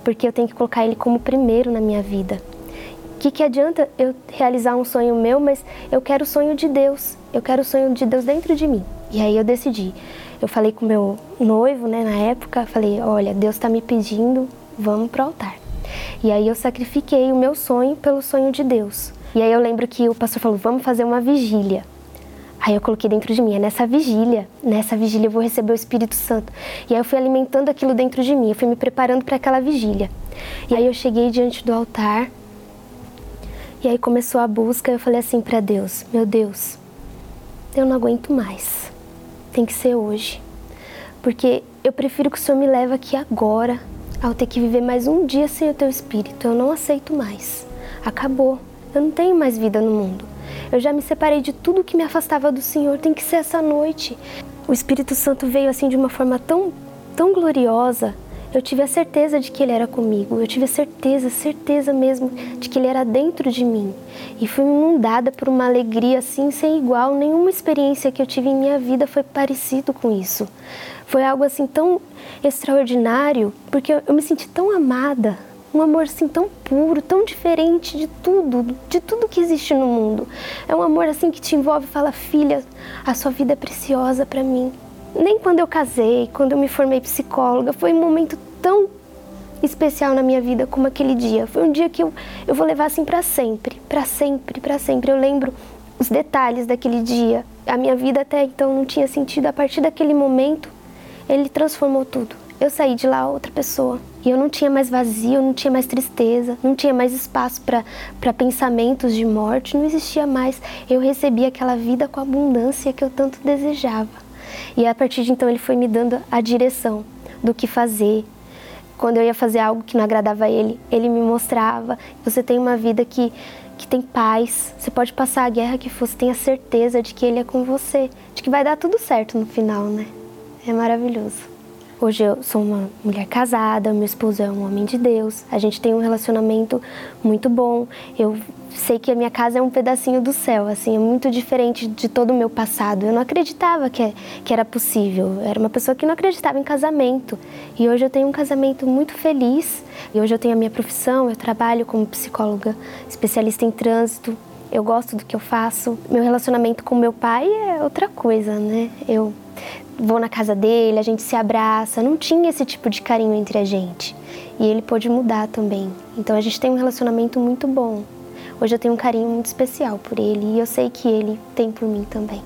porque eu tenho que colocar ele como primeiro na minha vida. O que, que adianta eu realizar um sonho meu, mas eu quero o sonho de Deus, eu quero o sonho de Deus dentro de mim. E aí eu decidi. Eu falei com meu noivo, né, na época, falei: olha, Deus está me pedindo, vamos para o altar. E aí eu sacrifiquei o meu sonho pelo sonho de Deus. E aí eu lembro que o pastor falou: vamos fazer uma vigília. Aí eu coloquei dentro de mim, é nessa vigília, nessa vigília eu vou receber o Espírito Santo. E aí eu fui alimentando aquilo dentro de mim, eu fui me preparando para aquela vigília. E aí eu cheguei diante do altar. E aí começou a busca, eu falei assim para Deus: "Meu Deus, eu não aguento mais. Tem que ser hoje. Porque eu prefiro que o Senhor me leve aqui agora ao ter que viver mais um dia sem o teu espírito. Eu não aceito mais. Acabou. Eu não tenho mais vida no mundo. Eu já me separei de tudo que me afastava do Senhor. Tem que ser essa noite. O Espírito Santo veio assim de uma forma tão, tão gloriosa. Eu tive a certeza de que Ele era comigo. Eu tive a certeza, certeza mesmo de que Ele era dentro de mim. E fui inundada por uma alegria assim sem igual. Nenhuma experiência que eu tive em minha vida foi parecido com isso. Foi algo assim tão extraordinário, porque eu, me senti tão amada, um amor assim tão puro, tão diferente de tudo, de tudo que existe no mundo. É um amor assim que te envolve e fala: "Filha, a sua vida é preciosa para mim". Nem quando eu casei, quando eu me formei psicóloga, foi um momento tão especial na minha vida como aquele dia. Foi um dia que eu, eu vou levar assim para sempre, para sempre, para sempre. Eu lembro os detalhes daquele dia. A minha vida até então não tinha sentido. A partir daquele momento, ele transformou tudo. Eu saí de lá outra pessoa. E eu não tinha mais vazio, não tinha mais tristeza, não tinha mais espaço para pensamentos de morte, não existia mais. Eu recebi aquela vida com a abundância que eu tanto desejava. E a partir de então ele foi me dando a direção do que fazer. Quando eu ia fazer algo que não agradava a ele, ele me mostrava: você tem uma vida que, que tem paz, você pode passar a guerra que for, você tem a certeza de que ele é com você, de que vai dar tudo certo no final, né? É maravilhoso. Hoje eu sou uma mulher casada, meu esposo é um homem de Deus, a gente tem um relacionamento muito bom. Eu sei que a minha casa é um pedacinho do céu, assim, é muito diferente de todo o meu passado. Eu não acreditava que, que era possível. Eu era uma pessoa que não acreditava em casamento. E hoje eu tenho um casamento muito feliz. E hoje eu tenho a minha profissão, eu trabalho como psicóloga especialista em trânsito. Eu gosto do que eu faço. Meu relacionamento com meu pai é outra coisa, né? Eu vou na casa dele, a gente se abraça. Não tinha esse tipo de carinho entre a gente. E ele pôde mudar também. Então a gente tem um relacionamento muito bom. Hoje eu tenho um carinho muito especial por ele e eu sei que ele tem por mim também.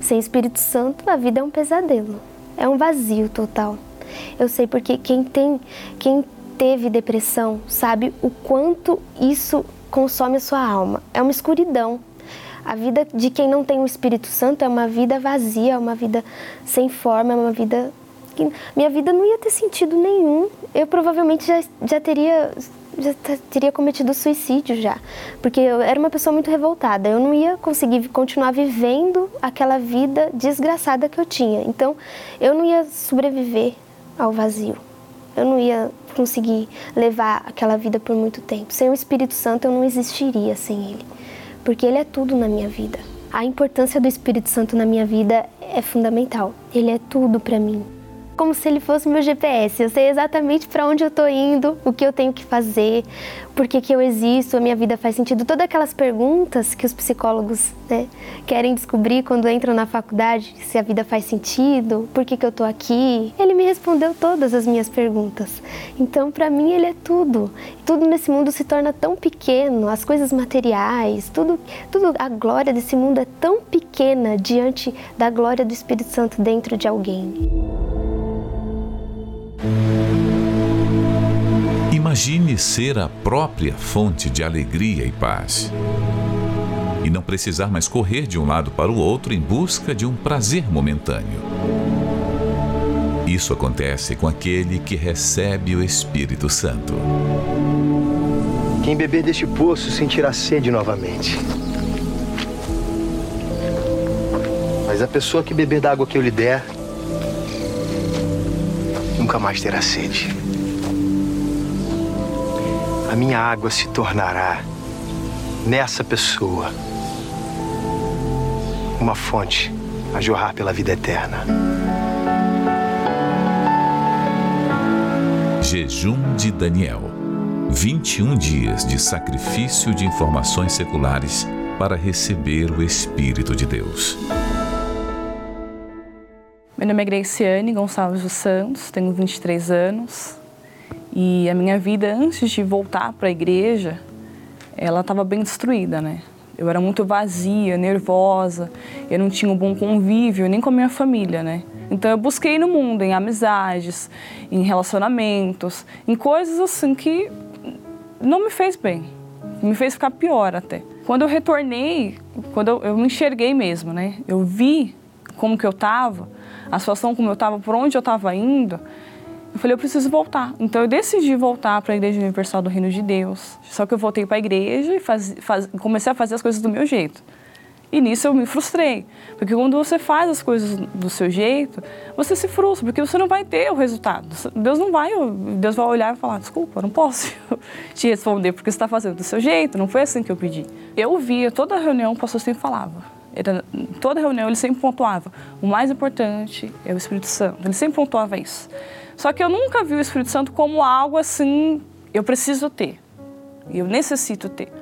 Sem Espírito Santo, a vida é um pesadelo. É um vazio total. Eu sei porque quem tem, quem teve depressão sabe o quanto isso consome a sua alma. É uma escuridão. A vida de quem não tem o Espírito Santo é uma vida vazia, é uma vida sem forma, é uma vida minha vida não ia ter sentido nenhum. Eu provavelmente já, já teria já teria cometido suicídio já, porque eu era uma pessoa muito revoltada. Eu não ia conseguir continuar vivendo aquela vida desgraçada que eu tinha. Então, eu não ia sobreviver ao vazio. Eu não ia conseguir levar aquela vida por muito tempo. Sem o Espírito Santo, eu não existiria sem ele, porque ele é tudo na minha vida. A importância do Espírito Santo na minha vida é fundamental. Ele é tudo para mim como se ele fosse meu GPS. Eu sei exatamente para onde eu estou indo, o que eu tenho que fazer, por que, que eu existo, a minha vida faz sentido. Todas aquelas perguntas que os psicólogos né, querem descobrir quando entram na faculdade, se a vida faz sentido, por que, que eu estou aqui. Ele me respondeu todas as minhas perguntas. Então, para mim, ele é tudo. Tudo nesse mundo se torna tão pequeno, as coisas materiais, tudo, tudo, a glória desse mundo é tão pequena diante da glória do Espírito Santo dentro de alguém. Imagine ser a própria fonte de alegria e paz. E não precisar mais correr de um lado para o outro em busca de um prazer momentâneo. Isso acontece com aquele que recebe o Espírito Santo. Quem beber deste poço sentirá sede novamente. Mas a pessoa que beber da água que eu lhe der, nunca mais terá sede. A minha água se tornará, nessa pessoa, uma fonte a jorrar pela vida eterna. Jejum de Daniel. 21 dias de sacrifício de informações seculares para receber o Espírito de Deus. Meu nome é Graciane Gonçalves dos Santos, tenho 23 anos e a minha vida antes de voltar para a igreja, ela estava bem destruída, né? Eu era muito vazia, nervosa, eu não tinha um bom convívio nem com a minha família, né? Então eu busquei no mundo, em amizades, em relacionamentos, em coisas assim que não me fez bem, me fez ficar pior até. Quando eu retornei, quando eu, eu me enxerguei mesmo, né? Eu vi como que eu estava, a situação como eu estava, por onde eu estava indo, falei, eu preciso voltar. Então eu decidi voltar para a Igreja Universal do Reino de Deus. Só que eu voltei para a igreja e faz, faz, comecei a fazer as coisas do meu jeito. E nisso eu me frustrei. Porque quando você faz as coisas do seu jeito, você se frustra, porque você não vai ter o resultado. Deus não vai, Deus vai olhar e falar, desculpa, não posso te responder porque você está fazendo do seu jeito, não foi assim que eu pedi. Eu via toda reunião, o pastor sempre falava, era, toda reunião ele sempre pontuava: o mais importante é o Espírito Santo. Ele sempre pontuava isso. Só que eu nunca vi o Espírito Santo como algo assim, eu preciso ter, eu necessito ter.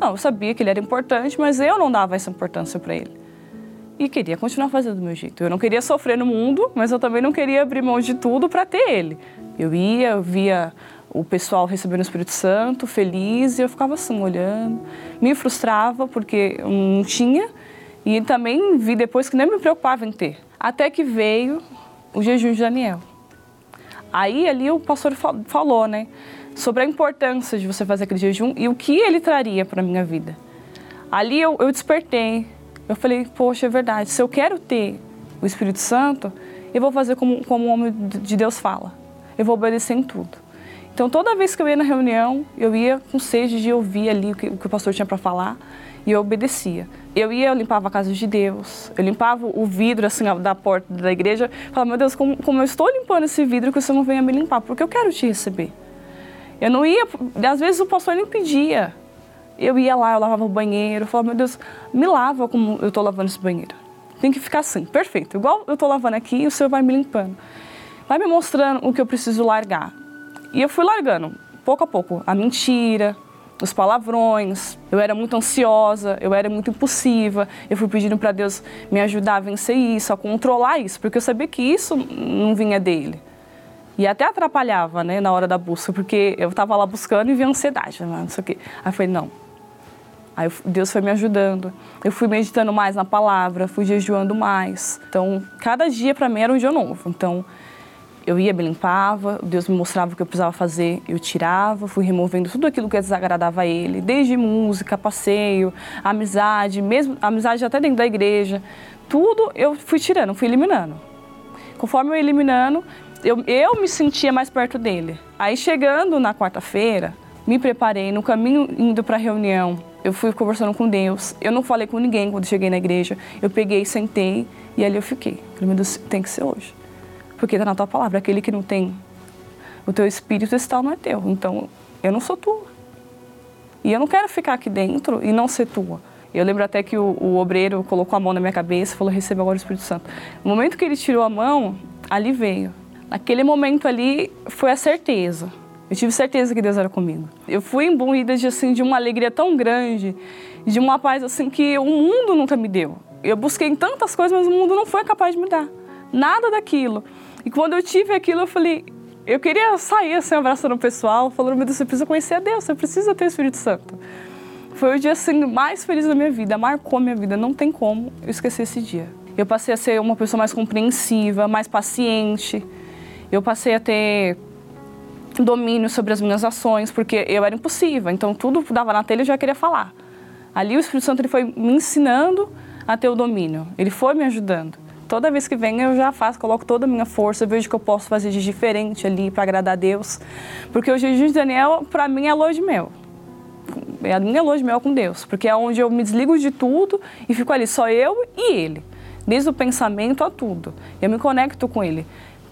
Não, eu sabia que ele era importante, mas eu não dava essa importância para ele. E queria continuar fazendo do meu jeito. Eu não queria sofrer no mundo, mas eu também não queria abrir mão de tudo para ter ele. Eu ia, eu via o pessoal recebendo o Espírito Santo, feliz, e eu ficava assim, olhando. Me frustrava porque eu não tinha, e também vi depois que nem me preocupava em ter. Até que veio o jejum de Daniel. Aí ali o pastor falou, né, sobre a importância de você fazer aquele jejum e o que ele traria para minha vida. Ali eu, eu despertei. Eu falei, poxa, é verdade. Se eu quero ter o Espírito Santo, eu vou fazer como, como o homem de Deus fala. Eu vou obedecer em tudo. Então, toda vez que eu ia na reunião, eu ia com sede de ouvir ali o que, o, que o pastor tinha para falar e eu obedecia. Eu ia, eu limpava a casa de Deus, eu limpava o vidro assim da porta da igreja, falava, meu Deus, como, como eu estou limpando esse vidro que o Senhor não venha me limpar, porque eu quero te receber. Eu não ia, às vezes o pastor nem pedia. Eu ia lá, eu lavava o banheiro, falava, meu Deus, me lava como eu estou lavando esse banheiro. Tem que ficar assim, perfeito. Igual eu estou lavando aqui, o Senhor vai me limpando. Vai me mostrando o que eu preciso largar. E eu fui largando, pouco a pouco, a mentira, os palavrões, eu era muito ansiosa, eu era muito impulsiva, eu fui pedindo para Deus me ajudar a vencer isso, a controlar isso, porque eu sabia que isso não vinha dele. E até atrapalhava, né, na hora da busca, porque eu estava lá buscando e via ansiedade, né, não sei o quê. Aí eu falei, não, Aí Deus foi me ajudando. Eu fui meditando mais na palavra, fui jejuando mais. Então, cada dia para mim era um dia novo. Então, eu ia, me limpava, Deus me mostrava o que eu precisava fazer, eu tirava, fui removendo tudo aquilo que desagradava a Ele, desde música, passeio, amizade, mesmo amizade até dentro da igreja, tudo eu fui tirando, fui eliminando. Conforme eu eliminando, eu, eu me sentia mais perto dele. Aí chegando na quarta-feira, me preparei no caminho indo para a reunião. Eu fui conversando com Deus. Eu não falei com ninguém quando cheguei na igreja. Eu peguei, sentei e ali eu fiquei. Meu Deus, tem que ser hoje porque está na tua palavra. Aquele que não tem o teu espírito está não é teu. Então, eu não sou tua. E eu não quero ficar aqui dentro e não ser tua. Eu lembro até que o, o obreiro colocou a mão na minha cabeça e falou: receba agora o Espírito Santo. No momento que ele tirou a mão, ali veio. Naquele momento ali foi a certeza. Eu tive certeza que Deus era comigo. Eu fui imbuída de, assim, de uma alegria tão grande, de uma paz assim que o mundo nunca me deu. Eu busquei tantas coisas, mas o mundo não foi capaz de me dar. Nada daquilo. E quando eu tive aquilo, eu falei, eu queria sair assim, abraçando o pessoal, falando, meu Deus, você precisa conhecer a Deus, você precisa ter o Espírito Santo. Foi o dia assim, mais feliz da minha vida, marcou a minha vida, não tem como eu esquecer esse dia. Eu passei a ser uma pessoa mais compreensiva, mais paciente. Eu passei a ter domínio sobre as minhas ações, porque eu era impossível, então tudo dava na telha e eu já queria falar. Ali o Espírito Santo ele foi me ensinando a ter o domínio, ele foi me ajudando. Toda vez que vem eu já faço, coloco toda a minha força, vejo que eu posso fazer de diferente ali para agradar a Deus. Porque o jejum de Daniel, para mim, é lua de mel. É a minha lua de mel com Deus. Porque é onde eu me desligo de tudo e fico ali, só eu e Ele. Desde o pensamento a tudo. Eu me conecto com Ele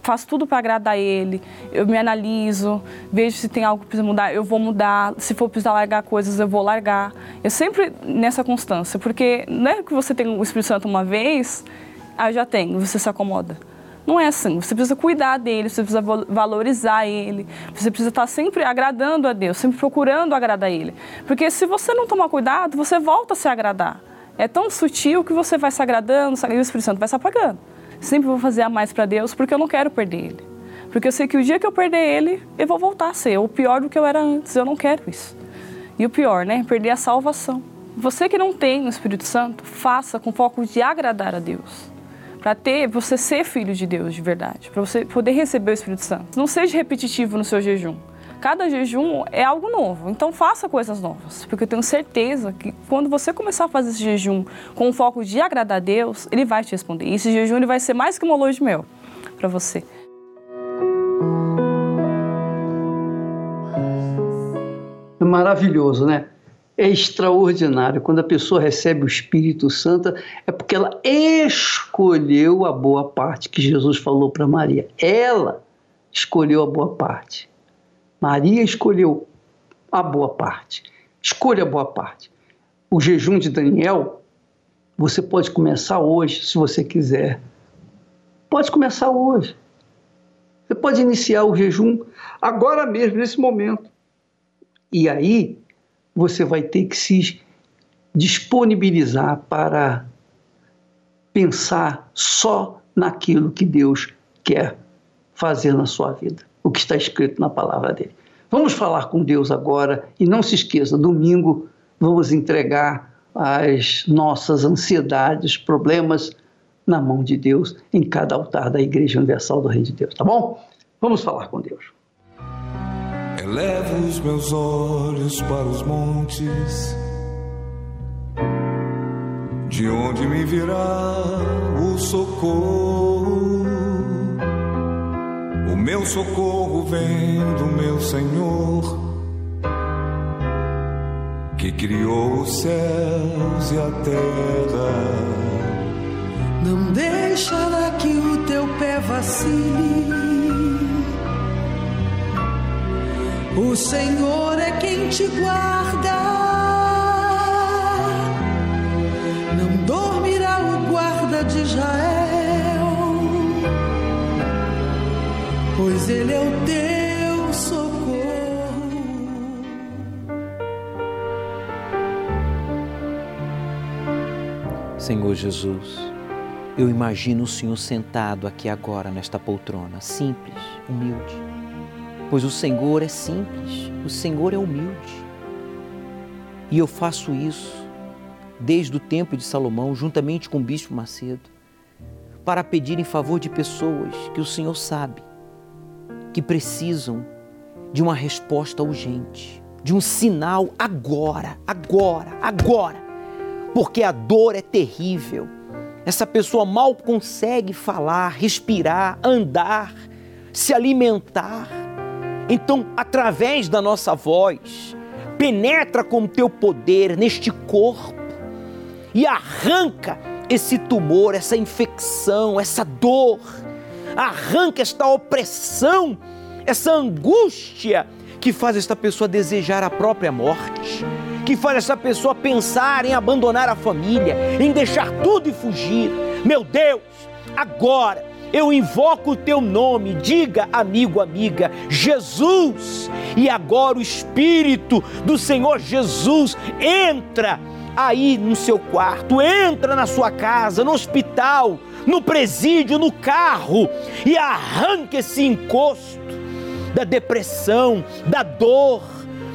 faço tudo para agradar ele, eu me analiso, vejo se tem algo que precisa mudar, eu vou mudar, se for precisar largar coisas, eu vou largar. Eu sempre nessa constância, porque não é que você tem o Espírito Santo uma vez ah, já tenho, você se acomoda. Não é assim. Você precisa cuidar dele, você precisa valorizar ele, você precisa estar sempre agradando a Deus, sempre procurando agradar ele. Porque se você não tomar cuidado, você volta a se agradar. É tão sutil que você vai se agradando e o Espírito Santo vai se apagando. Sempre vou fazer a mais para Deus porque eu não quero perder ele. Porque eu sei que o dia que eu perder ele, eu vou voltar a ser o pior do que eu era antes. Eu não quero isso. E o pior, né? Perder a salvação. Você que não tem o Espírito Santo, faça com foco de agradar a Deus para ter você ser filho de Deus de verdade, para você poder receber o Espírito Santo. Não seja repetitivo no seu jejum. Cada jejum é algo novo, então faça coisas novas, porque eu tenho certeza que quando você começar a fazer esse jejum com o foco de agradar a Deus, Ele vai te responder. E esse jejum ele vai ser mais que uma lua de mel para você. É maravilhoso, né? É extraordinário. Quando a pessoa recebe o Espírito Santo, é porque ela escolheu a boa parte que Jesus falou para Maria. Ela escolheu a boa parte. Maria escolheu a boa parte. Escolha a boa parte. O jejum de Daniel, você pode começar hoje, se você quiser. Pode começar hoje. Você pode iniciar o jejum agora mesmo, nesse momento. E aí, você vai ter que se disponibilizar para pensar só naquilo que Deus quer fazer na sua vida, o que está escrito na palavra dele. Vamos falar com Deus agora e não se esqueça, domingo vamos entregar as nossas ansiedades, problemas na mão de Deus em cada altar da Igreja Universal do Reino de Deus, tá bom? Vamos falar com Deus. Elevo os meus olhos para os montes, de onde me virá o socorro. O meu socorro vem do meu Senhor, que criou os céus e a terra. Não deixará que o teu pé vacile O Senhor é quem te guarda. Não dormirá o guarda de Israel, pois ele é o teu socorro. Senhor Jesus, eu imagino o Senhor sentado aqui agora nesta poltrona, simples, humilde pois o Senhor é simples, o Senhor é humilde. E eu faço isso desde o tempo de Salomão, juntamente com o bispo Macedo, para pedir em favor de pessoas que o Senhor sabe que precisam de uma resposta urgente, de um sinal agora, agora, agora. Porque a dor é terrível. Essa pessoa mal consegue falar, respirar, andar, se alimentar. Então, através da nossa voz, penetra com o teu poder neste corpo e arranca esse tumor, essa infecção, essa dor, arranca esta opressão, essa angústia que faz esta pessoa desejar a própria morte, que faz essa pessoa pensar em abandonar a família, em deixar tudo e fugir. Meu Deus, agora eu invoco o teu nome, diga, amigo, amiga, Jesus. E agora o Espírito do Senhor Jesus entra aí no seu quarto, entra na sua casa, no hospital, no presídio, no carro e arranca esse encosto da depressão, da dor,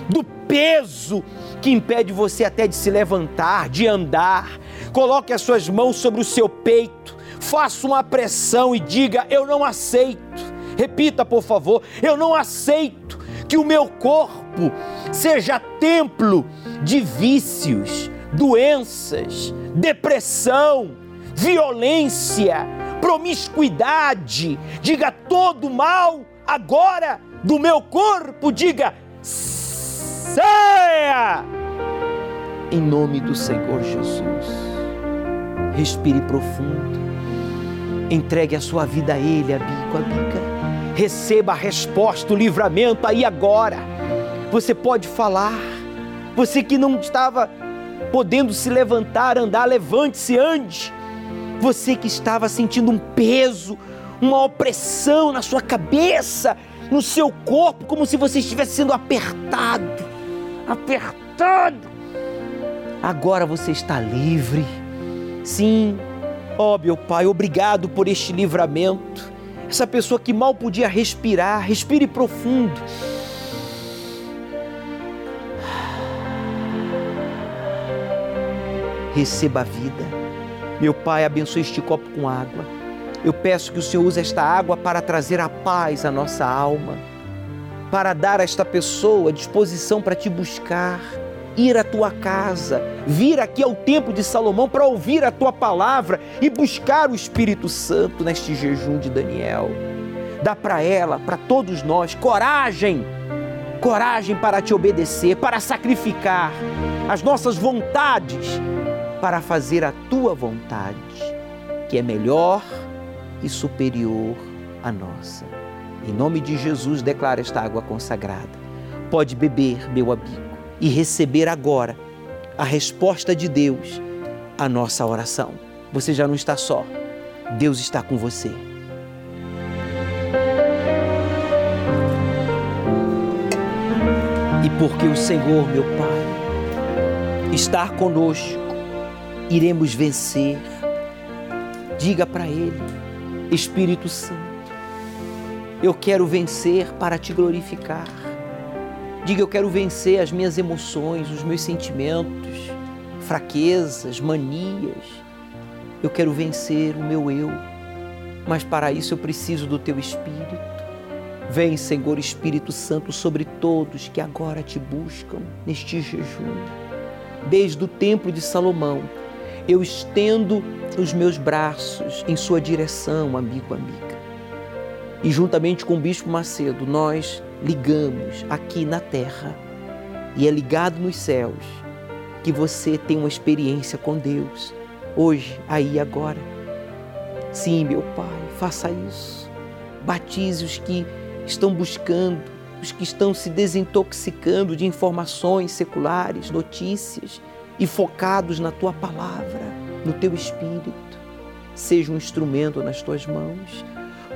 do peso que impede você até de se levantar, de andar. Coloque as suas mãos sobre o seu peito, faça uma pressão e diga: Eu não aceito. Repita, por favor: Eu não aceito que o meu corpo seja templo de vícios, doenças, depressão, violência, promiscuidade. Diga todo mal agora do meu corpo, diga saia! Em nome do Senhor Jesus. Respire profundo. Entregue a sua vida a Ele, a bico, a bica. Receba a resposta, o livramento aí agora. Você pode falar. Você que não estava podendo se levantar, andar, levante-se, ande. Você que estava sentindo um peso, uma opressão na sua cabeça, no seu corpo, como se você estivesse sendo apertado, apertado. Agora você está livre. Sim, ó oh, meu Pai, obrigado por este livramento. Essa pessoa que mal podia respirar, respire profundo receba a vida. Meu Pai, abençoe este copo com água. Eu peço que o Senhor use esta água para trazer a paz à nossa alma, para dar a esta pessoa disposição para te buscar, ir à tua casa, vir aqui ao templo de Salomão para ouvir a tua palavra e buscar o Espírito Santo neste jejum de Daniel. Dá para ela, para todos nós, coragem, coragem para te obedecer, para sacrificar as nossas vontades para fazer a tua vontade, que é melhor e superior à nossa. Em nome de Jesus, declara esta água consagrada. Pode beber, meu amigo, e receber agora a resposta de Deus à nossa oração. Você já não está só, Deus está com você. E porque o Senhor, meu Pai, está conosco, iremos vencer. Diga para Ele, Espírito Santo, eu quero vencer para te glorificar. Diga, eu quero vencer as minhas emoções, os meus sentimentos, fraquezas, manias. Eu quero vencer o meu eu, mas para isso eu preciso do teu Espírito. Vem, Senhor Espírito Santo, sobre todos que agora te buscam neste jejum. Desde o templo de Salomão, eu estendo os meus braços em sua direção, amigo, amiga. E juntamente com o Bispo Macedo, nós ligamos aqui na terra e é ligado nos céus que você tem uma experiência com Deus, hoje, aí, agora. Sim, meu Pai, faça isso. Batize os que estão buscando, os que estão se desintoxicando de informações seculares, notícias e focados na tua palavra, no teu espírito. Seja um instrumento nas tuas mãos.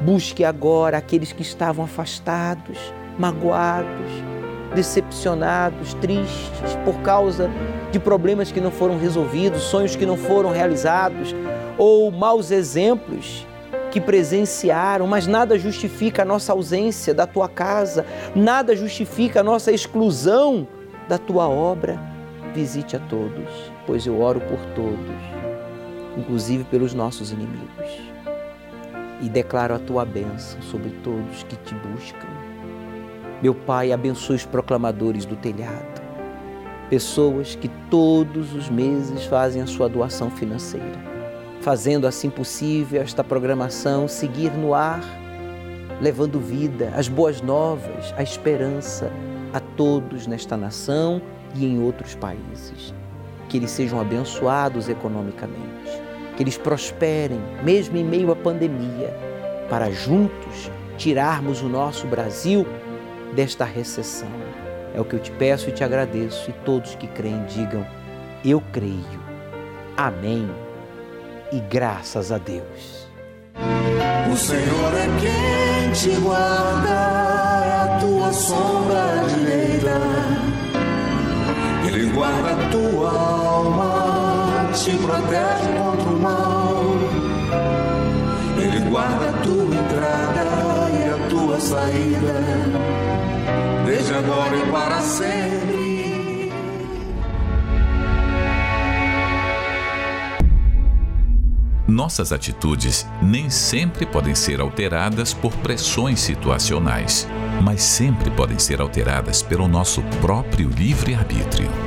Busque agora aqueles que estavam afastados, magoados, decepcionados, tristes por causa de problemas que não foram resolvidos, sonhos que não foram realizados ou maus exemplos que presenciaram, mas nada justifica a nossa ausência da tua casa, nada justifica a nossa exclusão da tua obra visite a todos, pois eu oro por todos, inclusive pelos nossos inimigos. E declaro a tua bênção sobre todos que te buscam. Meu Pai, abençoe os proclamadores do telhado, pessoas que todos os meses fazem a sua doação financeira, fazendo assim possível esta programação seguir no ar, levando vida, as boas novas, a esperança a todos nesta nação e em outros países. Que eles sejam abençoados economicamente, que eles prosperem, mesmo em meio à pandemia, para juntos tirarmos o nosso Brasil desta recessão. É o que eu te peço e te agradeço, e todos que creem digam: Eu creio. Amém. E graças a Deus. O Senhor é quem te guarda, é a tua sombra direita. Ele guarda a tua alma, te protege mal. Ele guarda a tua entrada e a tua saída, desde agora e para sempre. Nossas atitudes nem sempre podem ser alteradas por pressões situacionais, mas sempre podem ser alteradas pelo nosso próprio livre-arbítrio.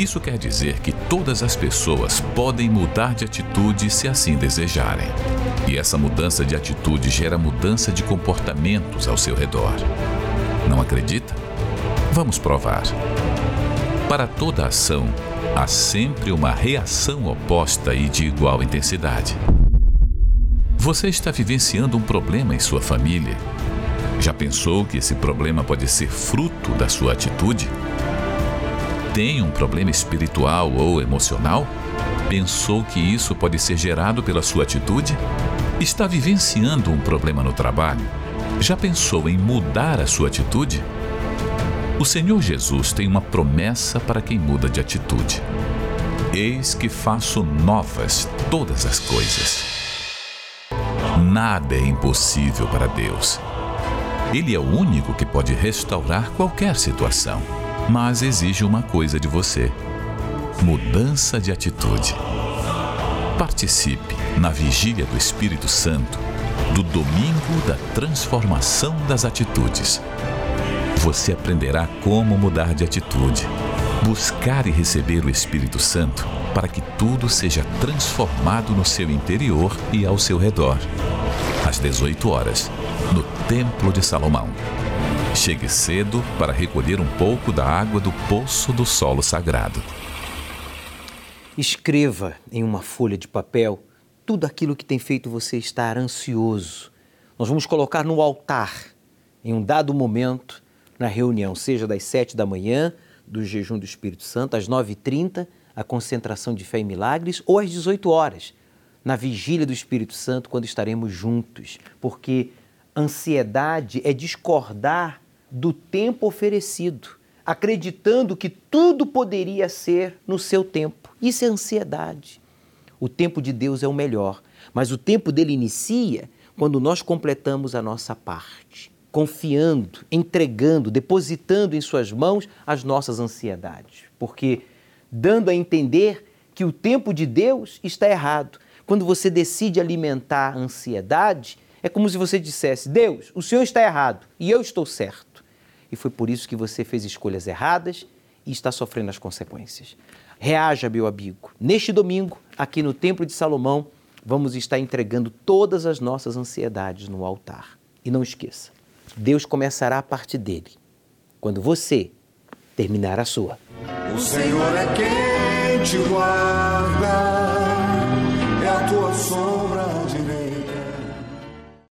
Isso quer dizer que todas as pessoas podem mudar de atitude se assim desejarem. E essa mudança de atitude gera mudança de comportamentos ao seu redor. Não acredita? Vamos provar. Para toda ação, há sempre uma reação oposta e de igual intensidade. Você está vivenciando um problema em sua família? Já pensou que esse problema pode ser fruto da sua atitude? Tem um problema espiritual ou emocional? Pensou que isso pode ser gerado pela sua atitude? Está vivenciando um problema no trabalho? Já pensou em mudar a sua atitude? O Senhor Jesus tem uma promessa para quem muda de atitude. Eis que faço novas todas as coisas. Nada é impossível para Deus. Ele é o único que pode restaurar qualquer situação, mas exige uma coisa de você: mudança de atitude. Participe na Vigília do Espírito Santo do Domingo da Transformação das Atitudes você aprenderá como mudar de atitude, buscar e receber o Espírito Santo para que tudo seja transformado no seu interior e ao seu redor. Às 18 horas, no Templo de Salomão. Chegue cedo para recolher um pouco da água do poço do solo sagrado. Escreva em uma folha de papel tudo aquilo que tem feito você estar ansioso. Nós vamos colocar no altar, em um dado momento, na reunião, seja das sete da manhã, do jejum do Espírito Santo, às nove e trinta, a concentração de fé e milagres, ou às 18 horas, na vigília do Espírito Santo, quando estaremos juntos. Porque ansiedade é discordar do tempo oferecido, acreditando que tudo poderia ser no seu tempo. Isso é ansiedade. O tempo de Deus é o melhor, mas o tempo dele inicia quando nós completamos a nossa parte confiando, entregando, depositando em Suas mãos as nossas ansiedades. Porque dando a entender que o tempo de Deus está errado. Quando você decide alimentar a ansiedade, é como se você dissesse: Deus, o Senhor está errado e eu estou certo. E foi por isso que você fez escolhas erradas e está sofrendo as consequências. Reaja, meu amigo. Neste domingo, aqui no Templo de Salomão, vamos estar entregando todas as nossas ansiedades no altar. E não esqueça, Deus começará a parte dele, quando você terminar a sua. O Senhor é quem te guarda